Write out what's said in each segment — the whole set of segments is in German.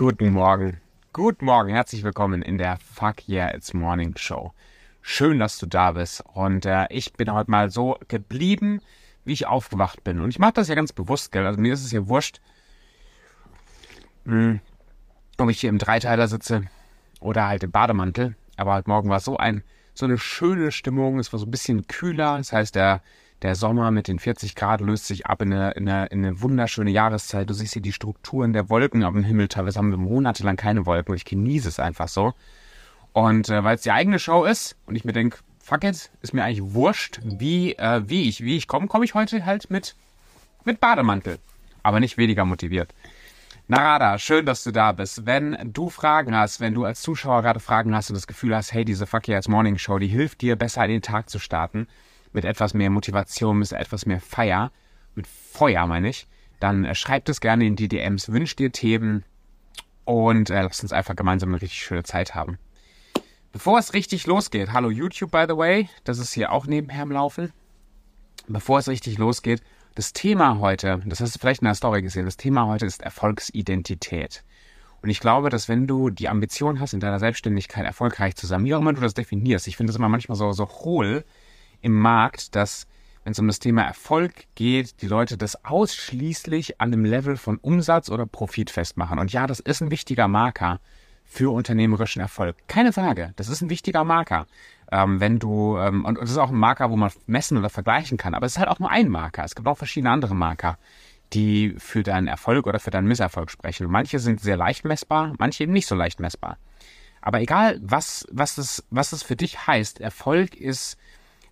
Guten Morgen. Guten Morgen. Herzlich willkommen in der Fuck Yeah It's Morning Show. Schön, dass du da bist. Und äh, ich bin heute mal so geblieben, wie ich aufgewacht bin. Und ich mache das ja ganz bewusst, gell? Also mir ist es ja wurscht, mh, hm, ob ich hier im Dreiteiler sitze oder halt im Bademantel. Aber heute Morgen war so ein, so eine schöne Stimmung. Es war so ein bisschen kühler. Das heißt, der der Sommer mit den 40 Grad löst sich ab in eine, in eine, in eine wunderschöne Jahreszeit. Du siehst hier die Strukturen der Wolken am Himmel. Teilweise haben wir monatelang keine Wolken ich genieße es einfach so. Und äh, weil es die eigene Show ist und ich mir denke, fuck it, ist mir eigentlich wurscht, wie, äh, wie ich, wie ich komme, komme ich heute halt mit, mit Bademantel. Aber nicht weniger motiviert. Narada, schön, dass du da bist. Wenn du Fragen hast, wenn du als Zuschauer gerade Fragen hast und das Gefühl hast, hey, diese Fuck Yes Morning Show, die hilft dir, besser in den Tag zu starten, mit etwas mehr Motivation, mit etwas mehr Feier, mit Feuer meine ich, dann äh, schreibt es gerne in die DMs, wünscht dir Themen und äh, lasst uns einfach gemeinsam eine richtig schöne Zeit haben. Bevor es richtig losgeht, hallo YouTube by the way, das ist hier auch nebenher im Laufen. Bevor es richtig losgeht, das Thema heute, das hast du vielleicht in der Story gesehen, das Thema heute ist Erfolgsidentität. Und ich glaube, dass wenn du die Ambition hast, in deiner Selbstständigkeit erfolgreich zu sein, wie auch immer du das definierst, ich finde das immer manchmal so, so hohl, im Markt, dass, wenn es um das Thema Erfolg geht, die Leute das ausschließlich an dem Level von Umsatz oder Profit festmachen. Und ja, das ist ein wichtiger Marker für unternehmerischen Erfolg. Keine Frage, das ist ein wichtiger Marker. Ähm, wenn du, ähm, und es ist auch ein Marker, wo man messen oder vergleichen kann, aber es ist halt auch nur ein Marker. Es gibt auch verschiedene andere Marker, die für deinen Erfolg oder für deinen Misserfolg sprechen. Manche sind sehr leicht messbar, manche eben nicht so leicht messbar. Aber egal, was, was, es, was es für dich heißt, Erfolg ist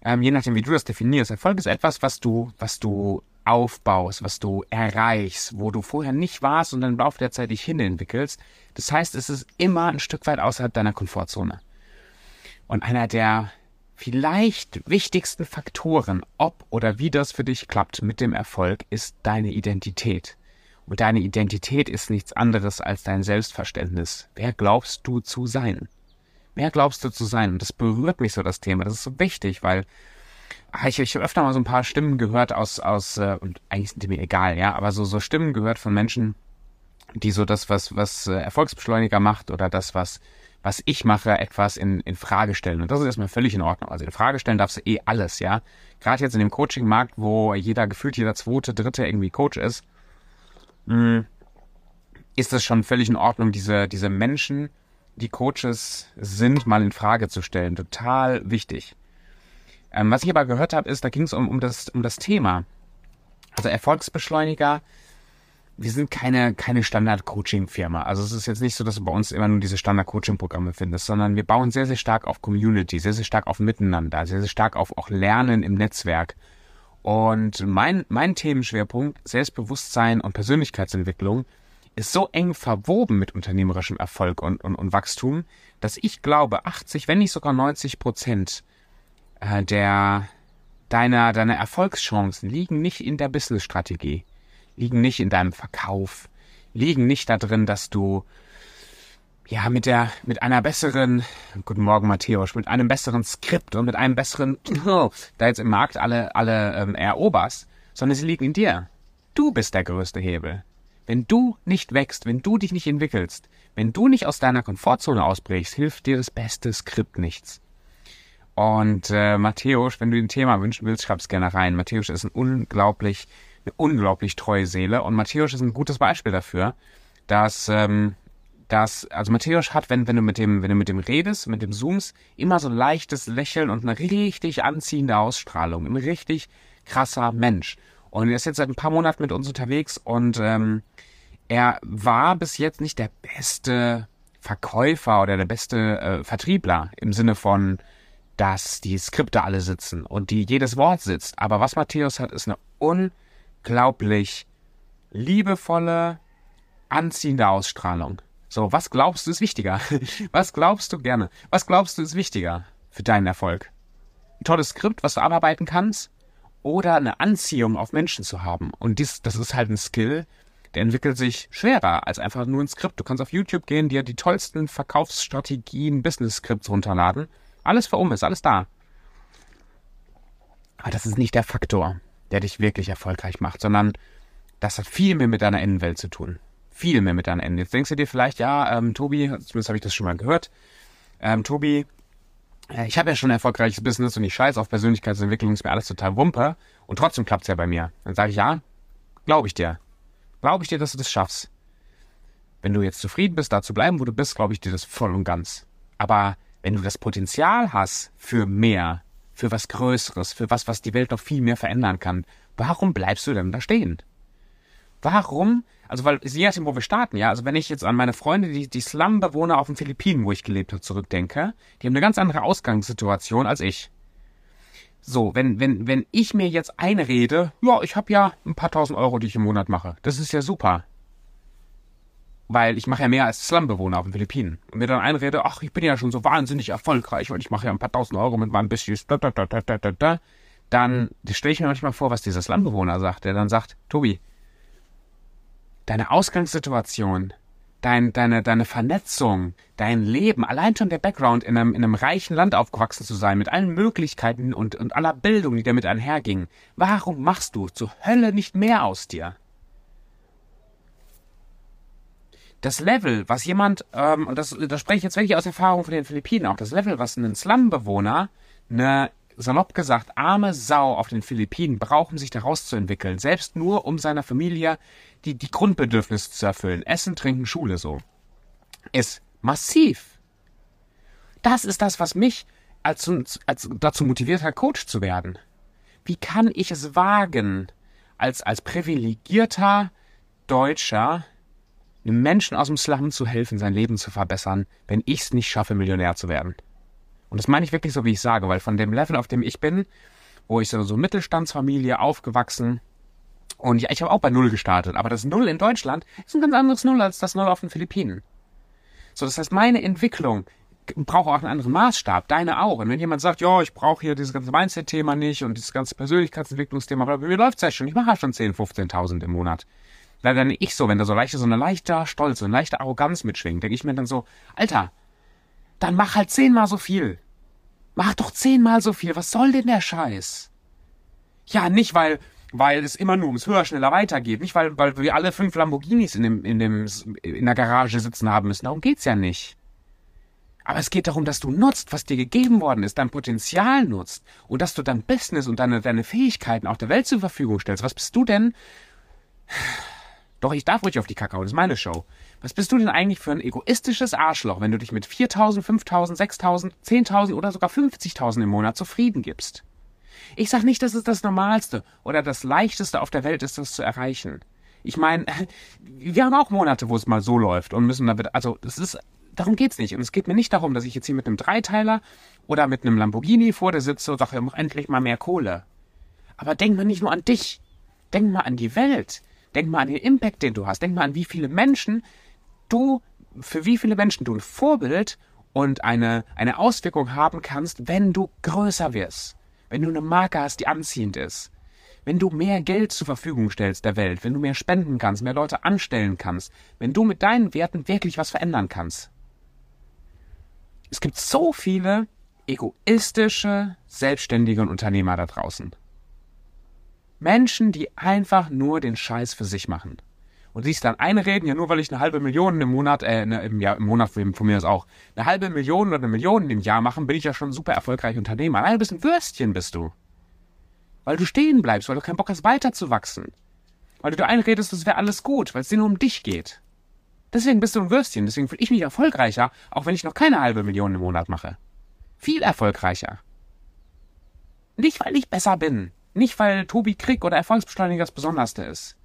ähm, je nachdem, wie du das definierst. Erfolg ist etwas, was du, was du aufbaust, was du erreichst, wo du vorher nicht warst und dann im Laufe der Zeit dich hinentwickelst. Das heißt, es ist immer ein Stück weit außerhalb deiner Komfortzone. Und einer der vielleicht wichtigsten Faktoren, ob oder wie das für dich klappt mit dem Erfolg, ist deine Identität. Und deine Identität ist nichts anderes als dein Selbstverständnis. Wer glaubst du zu sein? Wer glaubst du zu sein? Und das berührt mich so, das Thema. Das ist so wichtig, weil ah, ich, ich habe öfter mal so ein paar Stimmen gehört aus, aus äh, und eigentlich sind die mir egal, ja, aber so, so Stimmen gehört von Menschen, die so das, was, was äh, Erfolgsbeschleuniger macht oder das, was, was ich mache, etwas in, in Frage stellen. Und das ist erstmal völlig in Ordnung. Also in Frage stellen darfst du eh alles, ja. Gerade jetzt in dem Coaching-Markt, wo jeder gefühlt jeder zweite, dritte irgendwie Coach ist, hm, ist es schon völlig in Ordnung, diese, diese Menschen die Coaches sind, mal in Frage zu stellen. Total wichtig. Ähm, was ich aber gehört habe, ist, da ging es um, um, das, um das Thema. Also Erfolgsbeschleuniger, wir sind keine, keine Standard-Coaching-Firma. Also es ist jetzt nicht so, dass du bei uns immer nur diese Standard-Coaching-Programme findest, sondern wir bauen sehr, sehr stark auf Community, sehr, sehr stark auf Miteinander, sehr, sehr stark auf auch Lernen im Netzwerk. Und mein, mein Themenschwerpunkt, Selbstbewusstsein und Persönlichkeitsentwicklung, ist so eng verwoben mit unternehmerischem Erfolg und, und, und Wachstum, dass ich glaube, 80, wenn nicht sogar 90 Prozent äh, der deiner, deiner Erfolgschancen liegen nicht in der Business-Strategie, liegen nicht in deinem Verkauf, liegen nicht darin, dass du ja mit der mit einer besseren guten Morgen Matthäus mit einem besseren Skript und mit einem besseren oh, da jetzt im Markt alle alle ähm, eroberst, sondern sie liegen in dir. Du bist der größte Hebel. Wenn du nicht wächst, wenn du dich nicht entwickelst, wenn du nicht aus deiner Komfortzone ausbrichst, hilft dir das beste Skript nichts. Und äh, Matthäus, wenn du ein Thema wünschen willst, schreib's gerne rein. Matthäus ist ein unglaublich, eine unglaublich treue Seele und Matthäus ist ein gutes Beispiel dafür, dass ähm, dass, also Matthäus hat, wenn, wenn du mit dem, wenn du mit dem redest, mit dem Zooms, immer so ein leichtes Lächeln und eine richtig anziehende Ausstrahlung. Ein richtig krasser Mensch. Und er ist jetzt seit ein paar Monaten mit uns unterwegs und ähm, er war bis jetzt nicht der beste Verkäufer oder der beste äh, Vertriebler im Sinne von, dass die Skripte alle sitzen und die jedes Wort sitzt. Aber was Matthäus hat, ist eine unglaublich liebevolle, anziehende Ausstrahlung. So, was glaubst du ist wichtiger? Was glaubst du gerne? Was glaubst du ist wichtiger für deinen Erfolg? Ein tolles Skript, was du abarbeiten kannst? Oder eine Anziehung auf Menschen zu haben. Und dies, das ist halt ein Skill, der entwickelt sich schwerer als einfach nur ein Skript. Du kannst auf YouTube gehen, dir die tollsten Verkaufsstrategien, Business-Skripts runterladen. Alles für um ist, alles da. Aber das ist nicht der Faktor, der dich wirklich erfolgreich macht, sondern das hat viel mehr mit deiner Innenwelt zu tun. Viel mehr mit deinen Enden. Jetzt denkst du dir vielleicht, ja, ähm, Tobi, zumindest habe ich das schon mal gehört, ähm, Tobi, ich habe ja schon ein erfolgreiches Business und ich scheiße auf Persönlichkeitsentwicklung, ist mir alles total wumpe und trotzdem klappt's ja bei mir. Dann sage ich, ja, glaube ich dir. Glaube ich dir, dass du das schaffst. Wenn du jetzt zufrieden bist, da zu bleiben, wo du bist, glaube ich dir das voll und ganz. Aber wenn du das Potenzial hast für mehr, für was Größeres, für was, was die Welt noch viel mehr verändern kann, warum bleibst du denn da stehen? Warum? Also, weil, je nachdem, wo wir starten, ja. Also, wenn ich jetzt an meine Freunde, die, die Slum-Bewohner auf den Philippinen, wo ich gelebt habe, zurückdenke, die haben eine ganz andere Ausgangssituation als ich. So, wenn, wenn, wenn ich mir jetzt einrede, ja, ich habe ja ein paar tausend Euro, die ich im Monat mache. Das ist ja super weil ich mache ja mehr als Slumbewohner auf den Philippinen. Und mir dann einrede, ach, ich bin ja schon so wahnsinnig erfolgreich, weil ich mache ja ein paar tausend Euro mit meinem da, da, da, da, da, da, da. dann stelle ich mir manchmal vor, was dieser Slumbewohner sagt, der dann sagt, Tobi, deine Ausgangssituation, dein, deine, deine Vernetzung, dein Leben, allein schon der Background, in einem, in einem reichen Land aufgewachsen zu sein, mit allen Möglichkeiten und, und aller Bildung, die damit einherging, warum machst du zur Hölle nicht mehr aus dir? das Level, was jemand, ähm, und das, das spreche ich jetzt wirklich aus Erfahrung von den Philippinen auch, das Level, was ein Slum-Bewohner, eine, salopp gesagt, arme Sau auf den Philippinen brauchen, sich daraus zu entwickeln, selbst nur um seiner Familie die, die Grundbedürfnisse zu erfüllen, Essen, Trinken, Schule so, ist massiv. Das ist das, was mich als, als dazu motiviert hat, Coach zu werden. Wie kann ich es wagen, als, als privilegierter Deutscher einem Menschen aus dem Slum zu helfen, sein Leben zu verbessern, wenn ich es nicht schaffe, Millionär zu werden. Und das meine ich wirklich so, wie ich sage, weil von dem Level, auf dem ich bin, wo ich so, so Mittelstandsfamilie aufgewachsen und ja, ich habe auch bei Null gestartet, aber das Null in Deutschland ist ein ganz anderes Null als das Null auf den Philippinen. So, das heißt, meine Entwicklung braucht auch einen anderen Maßstab, deine auch. Und wenn jemand sagt, ja, ich brauche hier dieses ganze Mindset-Thema nicht und dieses ganze Persönlichkeitsentwicklungsthema, aber mir läuft's ja schon, ich mache ja schon 10.000, 15.000 im Monat leider nicht ich so, wenn da so leichte, so eine leichte Stolz, so eine leichte Arroganz mitschwingt, denke ich mir dann so, Alter, dann mach halt zehnmal so viel. Mach doch zehnmal so viel. Was soll denn der Scheiß? Ja, nicht weil, weil es immer nur ums höher, schneller weitergeht. Nicht weil, weil wir alle fünf Lamborghinis in dem, in dem, in der Garage sitzen haben müssen. Darum geht's ja nicht. Aber es geht darum, dass du nutzt, was dir gegeben worden ist, dein Potenzial nutzt und dass du dein Business und deine, deine Fähigkeiten auch der Welt zur Verfügung stellst. Was bist du denn? Doch, ich darf ruhig auf die Kakao, das ist meine Show. Was bist du denn eigentlich für ein egoistisches Arschloch, wenn du dich mit 4.000, 5.000, 6.000, 10.000 oder sogar 50.000 im Monat zufrieden gibst? Ich sag nicht, dass es das Normalste oder das Leichteste auf der Welt ist, das zu erreichen. Ich meine, wir haben auch Monate, wo es mal so läuft und müssen damit, also das ist, darum geht's nicht. Und es geht mir nicht darum, dass ich jetzt hier mit einem Dreiteiler oder mit einem Lamborghini vor dir sitze und sage, endlich mal mehr Kohle. Aber denk mal nicht nur an dich. Denk mal an die Welt. Denk mal an den Impact, den du hast. Denk mal an, wie viele Menschen du, für wie viele Menschen du ein Vorbild und eine, eine Auswirkung haben kannst, wenn du größer wirst. Wenn du eine Marke hast, die anziehend ist. Wenn du mehr Geld zur Verfügung stellst der Welt, wenn du mehr spenden kannst, mehr Leute anstellen kannst, wenn du mit deinen Werten wirklich was verändern kannst. Es gibt so viele egoistische, selbstständige Unternehmer da draußen. Menschen, die einfach nur den Scheiß für sich machen. Und sich dann einreden, ja nur weil ich eine halbe Million im Monat, äh, ne, im Jahr, im Monat von mir aus auch, eine halbe Million oder eine Million im Jahr machen, bin ich ja schon super erfolgreich Unternehmer. Nein, du bist ein Würstchen, bist du. Weil du stehen bleibst, weil du keinen Bock hast, weiterzuwachsen. Weil du dir einredest, das wäre alles gut, weil es dir nur um dich geht. Deswegen bist du ein Würstchen, deswegen fühle ich mich erfolgreicher, auch wenn ich noch keine halbe Million im Monat mache. Viel erfolgreicher. Nicht, weil ich besser bin, nicht, weil Tobi Krieg oder Erfolgsbeschleuniger das Besonderste ist,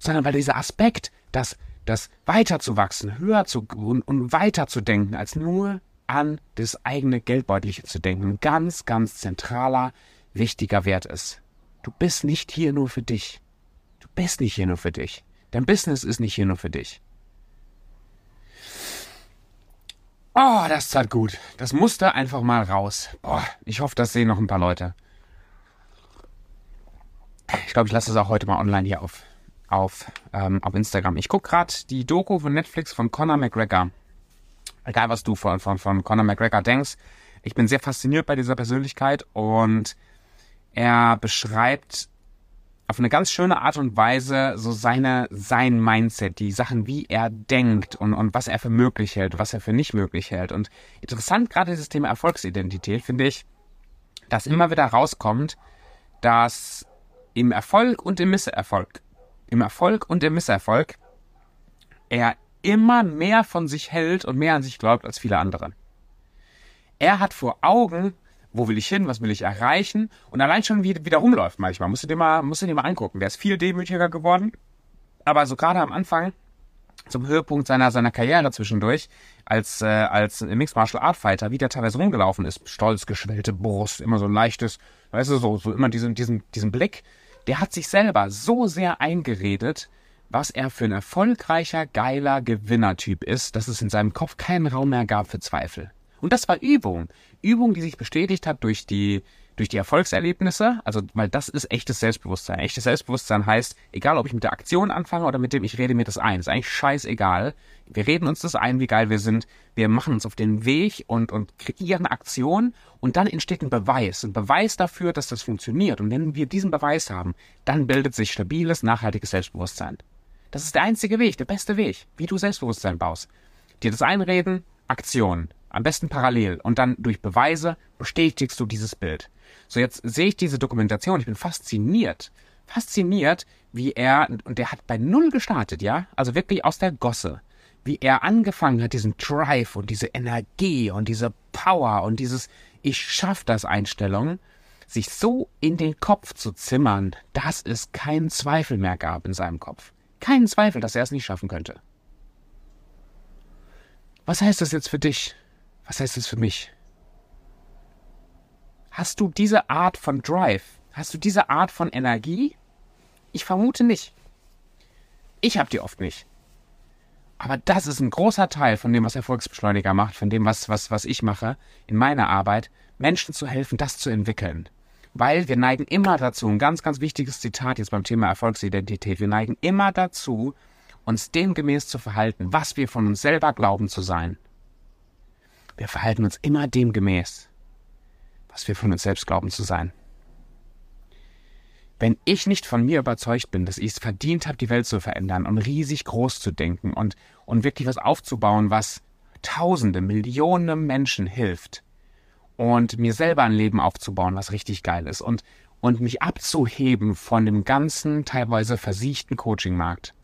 sondern weil dieser Aspekt, das, das weiterzuwachsen, höher zu und, und weiter zu denken, als nur an das eigene Geldbeutelchen zu denken, ein ganz, ganz zentraler, wichtiger Wert ist. Du bist nicht hier nur für dich. Du bist nicht hier nur für dich. Dein Business ist nicht hier nur für dich. Oh, das tat gut. Das musste einfach mal raus. Boah, ich hoffe, das sehen noch ein paar Leute. Ich glaube, ich lasse es auch heute mal online hier auf, auf, ähm, auf Instagram. Ich gucke gerade die Doku von Netflix von Conor McGregor. Egal, was du von, von, von Conor McGregor denkst. Ich bin sehr fasziniert bei dieser Persönlichkeit und er beschreibt auf eine ganz schöne Art und Weise so seine, sein Mindset, die Sachen, wie er denkt und, und was er für möglich hält, was er für nicht möglich hält. Und interessant, gerade dieses Thema Erfolgsidentität, finde ich, dass immer wieder rauskommt, dass im Erfolg und im Misserfolg, im Erfolg und im Misserfolg, er immer mehr von sich hält und mehr an sich glaubt als viele andere. Er hat vor Augen, wo will ich hin, was will ich erreichen? Und allein schon wie, wie der rumläuft manchmal, musst du dir mal, musst du dir mal angucken. Der ist viel demütiger geworden, aber so gerade am Anfang, zum Höhepunkt seiner, seiner Karriere zwischendurch, als, äh, als Mixed Martial Art Fighter, wie der teilweise rumgelaufen ist, stolz geschwellte Brust, immer so ein leichtes, weißt du, so, so immer diesen, diesen, diesen Blick, der hat sich selber so sehr eingeredet, was er für ein erfolgreicher, geiler Gewinnertyp ist, dass es in seinem Kopf keinen Raum mehr gab für Zweifel. Und das war Übung. Übung, die sich bestätigt hat durch die, durch die Erfolgserlebnisse. Also, weil das ist echtes Selbstbewusstsein. Echtes Selbstbewusstsein heißt, egal ob ich mit der Aktion anfange oder mit dem ich rede mir das ein. Ist eigentlich scheißegal. Wir reden uns das ein, wie geil wir sind. Wir machen uns auf den Weg und, und kreieren Aktion und dann entsteht ein Beweis. Ein Beweis dafür, dass das funktioniert. Und wenn wir diesen Beweis haben, dann bildet sich stabiles, nachhaltiges Selbstbewusstsein. Das ist der einzige Weg, der beste Weg, wie du Selbstbewusstsein baust. Dir das einreden, Aktion. Am besten parallel. Und dann durch Beweise bestätigst du dieses Bild. So, jetzt sehe ich diese Dokumentation. Ich bin fasziniert. Fasziniert, wie er, und der hat bei Null gestartet, ja? Also wirklich aus der Gosse. Wie er angefangen hat, diesen Drive und diese Energie und diese Power und dieses Ich schaff das Einstellung, sich so in den Kopf zu zimmern, dass es keinen Zweifel mehr gab in seinem Kopf. Keinen Zweifel, dass er es nicht schaffen könnte. Was heißt das jetzt für dich? Was heißt das für mich? Hast du diese Art von Drive? Hast du diese Art von Energie? Ich vermute nicht. Ich habe die oft nicht. Aber das ist ein großer Teil von dem, was Erfolgsbeschleuniger macht, von dem, was, was, was ich mache in meiner Arbeit, Menschen zu helfen, das zu entwickeln. Weil wir neigen immer dazu, ein ganz, ganz wichtiges Zitat jetzt beim Thema Erfolgsidentität, wir neigen immer dazu, uns demgemäß zu verhalten, was wir von uns selber glauben zu sein. Wir verhalten uns immer demgemäß, was wir von uns selbst glauben zu sein. Wenn ich nicht von mir überzeugt bin, dass ich es verdient habe, die Welt zu verändern und riesig groß zu denken und, und wirklich was aufzubauen, was Tausende, Millionen Menschen hilft und mir selber ein Leben aufzubauen, was richtig geil ist und, und mich abzuheben von dem ganzen, teilweise versiechten Coachingmarkt.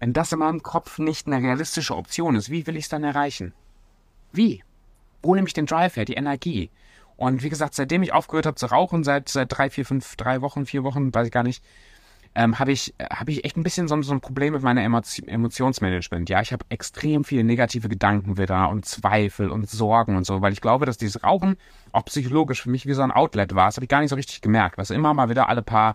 Wenn das in meinem Kopf nicht eine realistische Option ist, wie will ich es dann erreichen? Wie? wo nehme ich den Drive her, die Energie? Und wie gesagt, seitdem ich aufgehört habe zu rauchen, seit, seit drei, vier, fünf, drei Wochen, vier Wochen, weiß ich gar nicht, ähm, habe ich, hab ich echt ein bisschen so, so ein Problem mit meiner Emotion, Emotionsmanagement. Ja, ich habe extrem viele negative Gedanken wieder und Zweifel und Sorgen und so, weil ich glaube, dass dieses Rauchen auch psychologisch für mich wie so ein Outlet war. Das habe ich gar nicht so richtig gemerkt. Was immer mal wieder alle paar,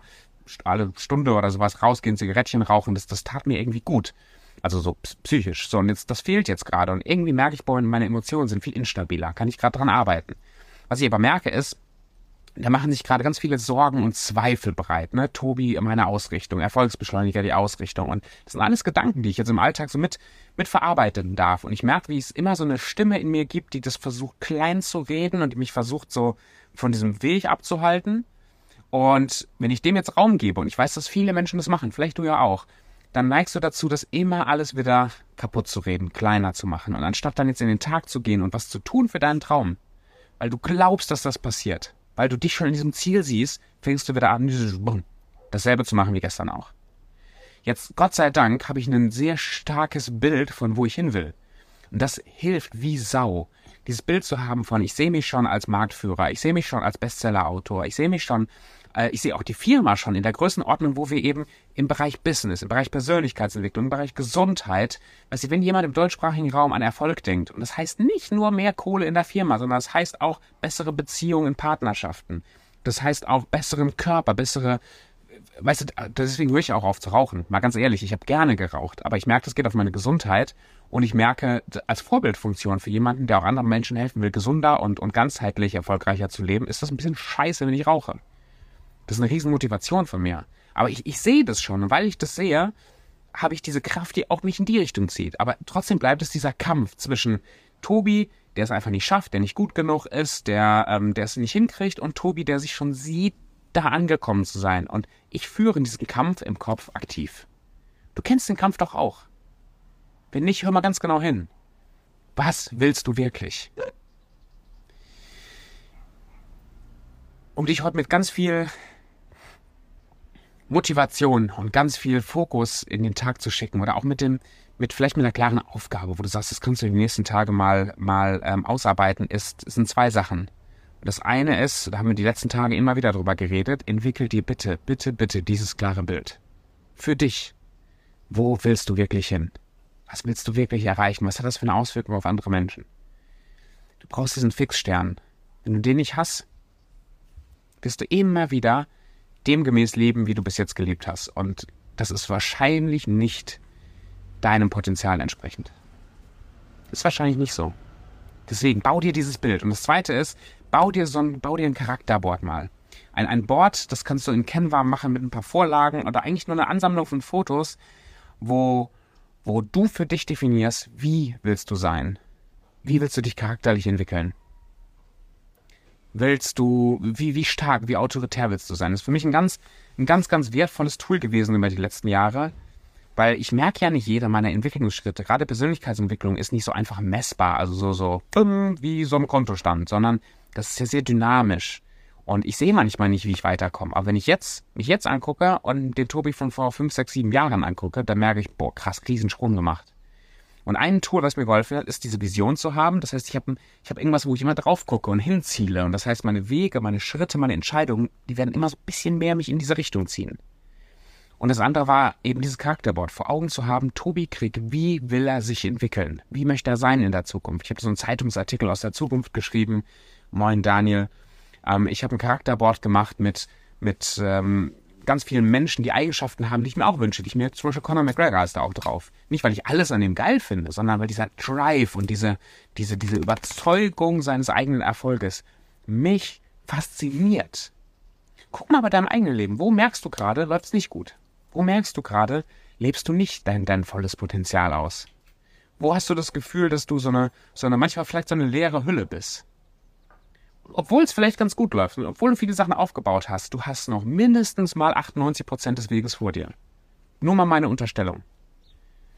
alle Stunde oder sowas rausgehen, Zigarettchen rauchen, das, das tat mir irgendwie gut. Also so psychisch. So, und jetzt, das fehlt jetzt gerade. Und irgendwie merke ich, boah, meine Emotionen sind viel instabiler. Kann ich gerade dran arbeiten. Was ich aber merke ist, da machen sich gerade ganz viele Sorgen und Zweifel bereit. Ne? Tobi, meine Ausrichtung, Erfolgsbeschleuniger, die Ausrichtung. Und das sind alles Gedanken, die ich jetzt im Alltag so mit, mit verarbeiten darf. Und ich merke, wie es immer so eine Stimme in mir gibt, die das versucht, klein zu reden und die mich versucht, so von diesem Weg abzuhalten. Und wenn ich dem jetzt Raum gebe, und ich weiß, dass viele Menschen das machen, vielleicht du ja auch, dann neigst du dazu, das immer alles wieder kaputt zu reden, kleiner zu machen. Und anstatt dann jetzt in den Tag zu gehen und was zu tun für deinen Traum, weil du glaubst, dass das passiert, weil du dich schon in diesem Ziel siehst, fängst du wieder an, dasselbe zu machen wie gestern auch. Jetzt, Gott sei Dank, habe ich ein sehr starkes Bild von wo ich hin will. Und das hilft wie Sau. Dieses Bild zu haben von, ich sehe mich schon als Marktführer, ich sehe mich schon als Bestsellerautor, ich sehe mich schon äh, ich sehe auch die Firma schon in der Größenordnung, wo wir eben im Bereich Business, im Bereich Persönlichkeitsentwicklung, im Bereich Gesundheit, weißt du, wenn jemand im deutschsprachigen Raum an Erfolg denkt, und das heißt nicht nur mehr Kohle in der Firma, sondern das heißt auch bessere Beziehungen in Partnerschaften. Das heißt auch besseren Körper, bessere weißt du, deswegen höre ich auch auf zu rauchen. Mal ganz ehrlich, ich habe gerne geraucht, aber ich merke, das geht auf meine Gesundheit und ich merke, als Vorbildfunktion für jemanden, der auch anderen Menschen helfen will, gesunder und, und ganzheitlich erfolgreicher zu leben, ist das ein bisschen scheiße, wenn ich rauche. Das ist eine riesen Motivation von mir. Aber ich, ich sehe das schon. Und weil ich das sehe, habe ich diese Kraft, die auch mich in die Richtung zieht. Aber trotzdem bleibt es dieser Kampf zwischen Tobi, der es einfach nicht schafft, der nicht gut genug ist, der, ähm, der es nicht hinkriegt, und Tobi, der sich schon sieht, da angekommen zu sein. Und ich führe diesen Kampf im Kopf aktiv. Du kennst den Kampf doch auch. Wenn nicht, hör mal ganz genau hin. Was willst du wirklich? Um dich heute mit ganz viel Motivation und ganz viel Fokus in den Tag zu schicken oder auch mit dem, mit vielleicht mit einer klaren Aufgabe, wo du sagst, das kannst du die nächsten Tage mal, mal ähm, ausarbeiten, ist, sind zwei Sachen. Das eine ist, da haben wir die letzten Tage immer wieder drüber geredet, entwickel dir bitte, bitte, bitte dieses klare Bild. Für dich. Wo willst du wirklich hin? Was willst du wirklich erreichen? Was hat das für eine Auswirkung auf andere Menschen? Du brauchst diesen Fixstern. Wenn du den nicht hast, wirst du immer wieder demgemäß leben, wie du bis jetzt gelebt hast. Und das ist wahrscheinlich nicht deinem Potenzial entsprechend. Ist wahrscheinlich nicht so. Deswegen bau dir dieses Bild. Und das zweite ist, bau dir so ein, bau dir ein Charakterboard mal. Ein, ein Board, das kannst du in Canva machen mit ein paar Vorlagen oder eigentlich nur eine Ansammlung von Fotos, wo, wo du für dich definierst, wie willst du sein? Wie willst du dich charakterlich entwickeln? Willst du, wie, wie stark, wie autoritär willst du sein? Das ist für mich ein ganz, ein ganz, ganz wertvolles Tool gewesen über die letzten Jahre, weil ich merke ja nicht jeder meiner Entwicklungsschritte, gerade Persönlichkeitsentwicklung ist nicht so einfach messbar, also so, so, wie so ein Kontostand, sondern das ist ja sehr dynamisch. Und ich sehe manchmal nicht, wie ich weiterkomme. Aber wenn ich jetzt, mich jetzt angucke und den Tobi von vor fünf, sechs, sieben Jahren angucke, dann merke ich, boah, krass, Riesensprung gemacht. Und ein Tool, was mir geholfen hat, ist diese Vision zu haben. Das heißt, ich habe ich hab irgendwas, wo ich immer drauf gucke und hinziele. Und das heißt, meine Wege, meine Schritte, meine Entscheidungen, die werden immer so ein bisschen mehr mich in diese Richtung ziehen. Und das andere war eben dieses Charakterboard vor Augen zu haben. Tobi Krieg, wie will er sich entwickeln? Wie möchte er sein in der Zukunft? Ich habe so einen Zeitungsartikel aus der Zukunft geschrieben. Moin Daniel. Ähm, ich habe ein Charakterboard gemacht mit, mit ähm, ganz vielen Menschen, die Eigenschaften haben, die ich mir auch wünsche, die ich mir, zum Beispiel Conor McGregor ist da auch drauf. Nicht, weil ich alles an dem geil finde, sondern weil dieser Drive und diese, diese, diese Überzeugung seines eigenen Erfolges mich fasziniert. Guck mal bei deinem eigenen Leben. Wo merkst du gerade, läuft es nicht gut? Wo merkst du gerade, lebst du nicht dein, dein volles Potenzial aus? Wo hast du das Gefühl, dass du so eine, so eine, manchmal vielleicht so eine leere Hülle bist? Obwohl es vielleicht ganz gut läuft und obwohl du viele Sachen aufgebaut hast, du hast noch mindestens mal 98 Prozent des Weges vor dir. Nur mal meine Unterstellung.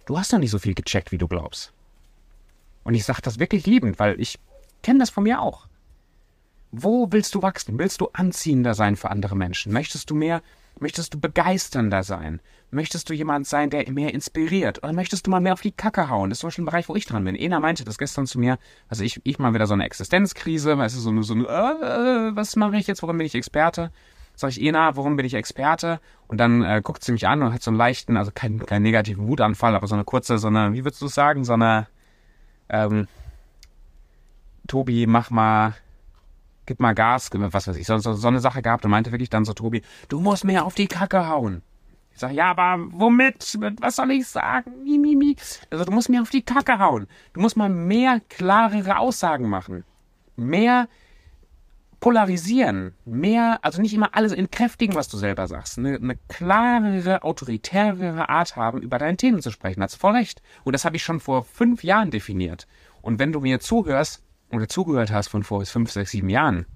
Du hast noch nicht so viel gecheckt, wie du glaubst. Und ich sage das wirklich liebend, weil ich kenne das von mir auch. Wo willst du wachsen? Willst du anziehender sein für andere Menschen? Möchtest du mehr Möchtest du begeisternder sein? Möchtest du jemand sein, der mehr inspiriert? Oder möchtest du mal mehr auf die Kacke hauen? Das ist zum Beispiel ein Bereich, wo ich dran bin. Ena meinte das gestern zu mir, also ich, ich mal wieder so eine Existenzkrise, weißt du, so eine, so eine äh, äh, was mache ich jetzt, worum bin ich Experte? Sag ich, Ena, warum bin ich Experte? Und dann äh, guckt sie mich an und hat so einen leichten, also keinen kein negativen Wutanfall, aber so eine kurze, so eine, wie würdest du sagen, so eine, ähm, Tobi, mach mal, gib mal Gas, was weiß ich, so, so, so eine Sache gehabt und meinte wirklich dann so, Tobi, du musst mehr auf die Kacke hauen. Ich sage, ja, aber womit? Was soll ich sagen? Mi, mi, mi. Also du musst mehr auf die Kacke hauen. Du musst mal mehr klarere Aussagen machen. Mehr polarisieren. Mehr, also nicht immer alles entkräftigen, was du selber sagst. Eine, eine klarere, autoritärere Art haben, über deine Themen zu sprechen. Hast du voll recht. Und das habe ich schon vor fünf Jahren definiert. Und wenn du mir zuhörst, oder zugehört hast von vor fünf, sechs, sieben Jahren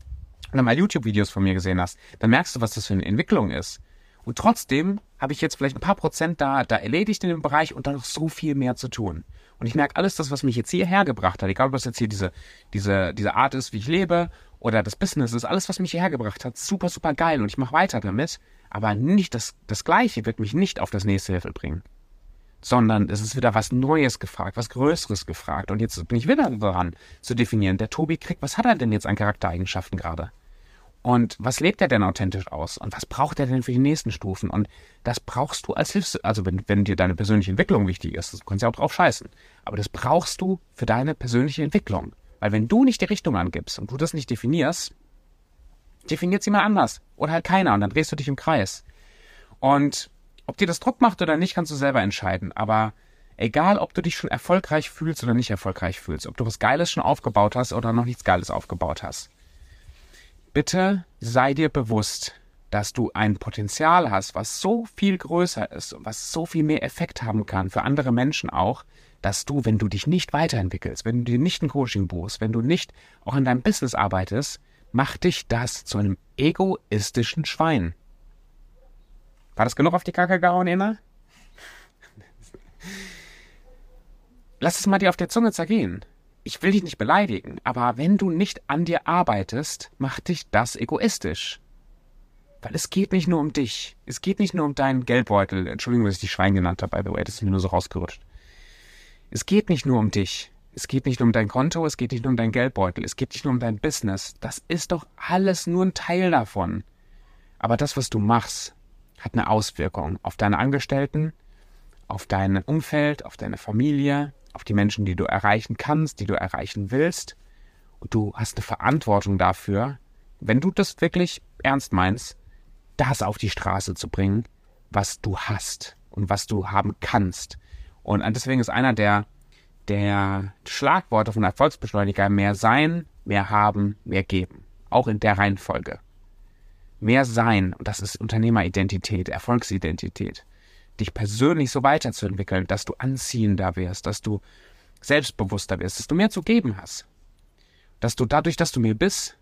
oder mal YouTube-Videos von mir gesehen hast, dann merkst du, was das für eine Entwicklung ist. Und trotzdem habe ich jetzt vielleicht ein paar Prozent da, da erledigt in dem Bereich und dann noch so viel mehr zu tun. Und ich merke alles das, was mich jetzt hierher gebracht hat, egal ob das jetzt hier diese, diese, diese Art ist, wie ich lebe oder das Business ist, alles, was mich hierher gebracht hat, super, super geil und ich mache weiter damit. Aber nicht das, das Gleiche wird mich nicht auf das nächste Level bringen sondern es ist wieder was Neues gefragt, was Größeres gefragt. Und jetzt bin ich wieder daran zu definieren, der Tobi kriegt, was hat er denn jetzt an Charaktereigenschaften gerade? Und was lebt er denn authentisch aus? Und was braucht er denn für die nächsten Stufen? Und das brauchst du als Hilfs... Also wenn, wenn dir deine persönliche Entwicklung wichtig ist, du kannst ja auch drauf scheißen. Aber das brauchst du für deine persönliche Entwicklung. Weil wenn du nicht die Richtung angibst und du das nicht definierst, definiert sie mal anders. Oder halt keiner. Und dann drehst du dich im Kreis. Und ob dir das Druck macht oder nicht, kannst du selber entscheiden. Aber egal, ob du dich schon erfolgreich fühlst oder nicht erfolgreich fühlst, ob du was Geiles schon aufgebaut hast oder noch nichts Geiles aufgebaut hast, bitte sei dir bewusst, dass du ein Potenzial hast, was so viel größer ist und was so viel mehr Effekt haben kann für andere Menschen auch, dass du, wenn du dich nicht weiterentwickelst, wenn du dir nicht ein Coaching buchst, wenn du nicht auch in deinem Business arbeitest, macht dich das zu einem egoistischen Schwein. War das genug auf die Kacke gehauen, Ena? Lass es mal dir auf der Zunge zergehen. Ich will dich nicht beleidigen, aber wenn du nicht an dir arbeitest, macht dich das egoistisch. Weil es geht nicht nur um dich. Es geht nicht nur um deinen Geldbeutel. Entschuldigung, dass ich die Schwein genannt habe, by the way. Das ist mir nur so rausgerutscht. Es geht nicht nur um dich. Es geht nicht nur um dein Konto. Es geht nicht nur um deinen Geldbeutel. Es geht nicht nur um dein Business. Das ist doch alles nur ein Teil davon. Aber das, was du machst, hat eine Auswirkung auf deine Angestellten, auf dein Umfeld, auf deine Familie, auf die Menschen, die du erreichen kannst, die du erreichen willst. Und du hast eine Verantwortung dafür, wenn du das wirklich ernst meinst, das auf die Straße zu bringen, was du hast und was du haben kannst. Und deswegen ist einer der, der Schlagworte von Erfolgsbeschleuniger mehr sein, mehr haben, mehr geben. Auch in der Reihenfolge. Mehr sein, und das ist Unternehmeridentität, Erfolgsidentität. Dich persönlich so weiterzuentwickeln, dass du anziehender wirst, dass du selbstbewusster wirst, dass du mehr zu geben hast. Dass du dadurch, dass du mehr bist,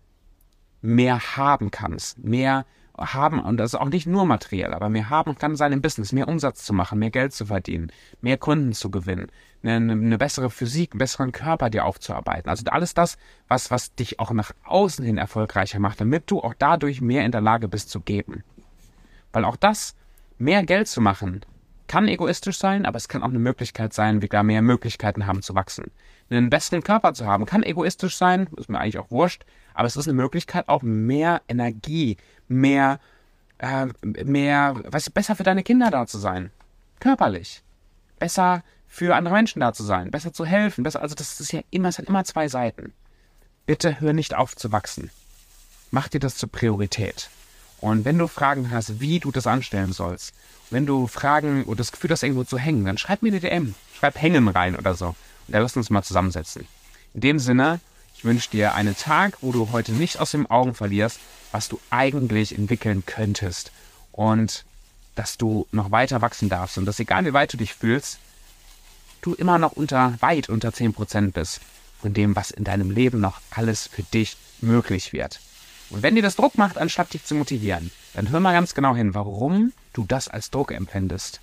mehr haben kannst, mehr haben, und das ist auch nicht nur materiell, aber mehr haben kann sein im Business, mehr Umsatz zu machen, mehr Geld zu verdienen, mehr Kunden zu gewinnen, eine, eine bessere Physik, einen besseren Körper dir aufzuarbeiten. Also alles das, was, was dich auch nach außen hin erfolgreicher macht, damit du auch dadurch mehr in der Lage bist zu geben. Weil auch das, mehr Geld zu machen, kann egoistisch sein, aber es kann auch eine Möglichkeit sein, wir da mehr Möglichkeiten haben zu wachsen. Einen besseren Körper zu haben, kann egoistisch sein, ist mir eigentlich auch wurscht, aber es ist eine Möglichkeit, auch mehr Energie, mehr, äh, mehr, weißt du, besser für deine Kinder da zu sein. Körperlich. Besser für andere Menschen da zu sein, besser zu helfen, besser, also das ist ja immer, es hat immer zwei Seiten. Bitte hör nicht auf zu wachsen. Mach dir das zur Priorität. Und wenn du Fragen hast, wie du das anstellen sollst, wenn du Fragen oder das Gefühl hast, irgendwo zu hängen, dann schreib mir eine DM. Schreib Hängen rein oder so. Und dann lass uns mal zusammensetzen. In dem Sinne, ich wünsche dir einen Tag, wo du heute nicht aus den Augen verlierst, was du eigentlich entwickeln könntest. Und dass du noch weiter wachsen darfst. Und dass egal wie weit du dich fühlst, du immer noch unter, weit unter 10% bist von dem, was in deinem Leben noch alles für dich möglich wird. Und wenn dir das Druck macht, anstatt dich zu motivieren, dann hör mal ganz genau hin, warum du das als Druck empfindest.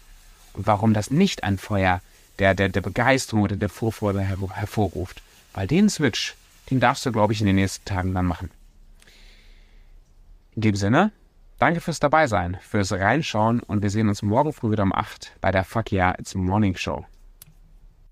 Und warum das nicht ein Feuer der, der, der Begeisterung oder der Vorfreude hervorruft. Weil den Switch, den darfst du, glaube ich, in den nächsten Tagen dann machen. In dem Sinne, danke fürs Dabeisein, fürs Reinschauen und wir sehen uns morgen früh wieder um 8 bei der Fuck Yeah It's Morning Show.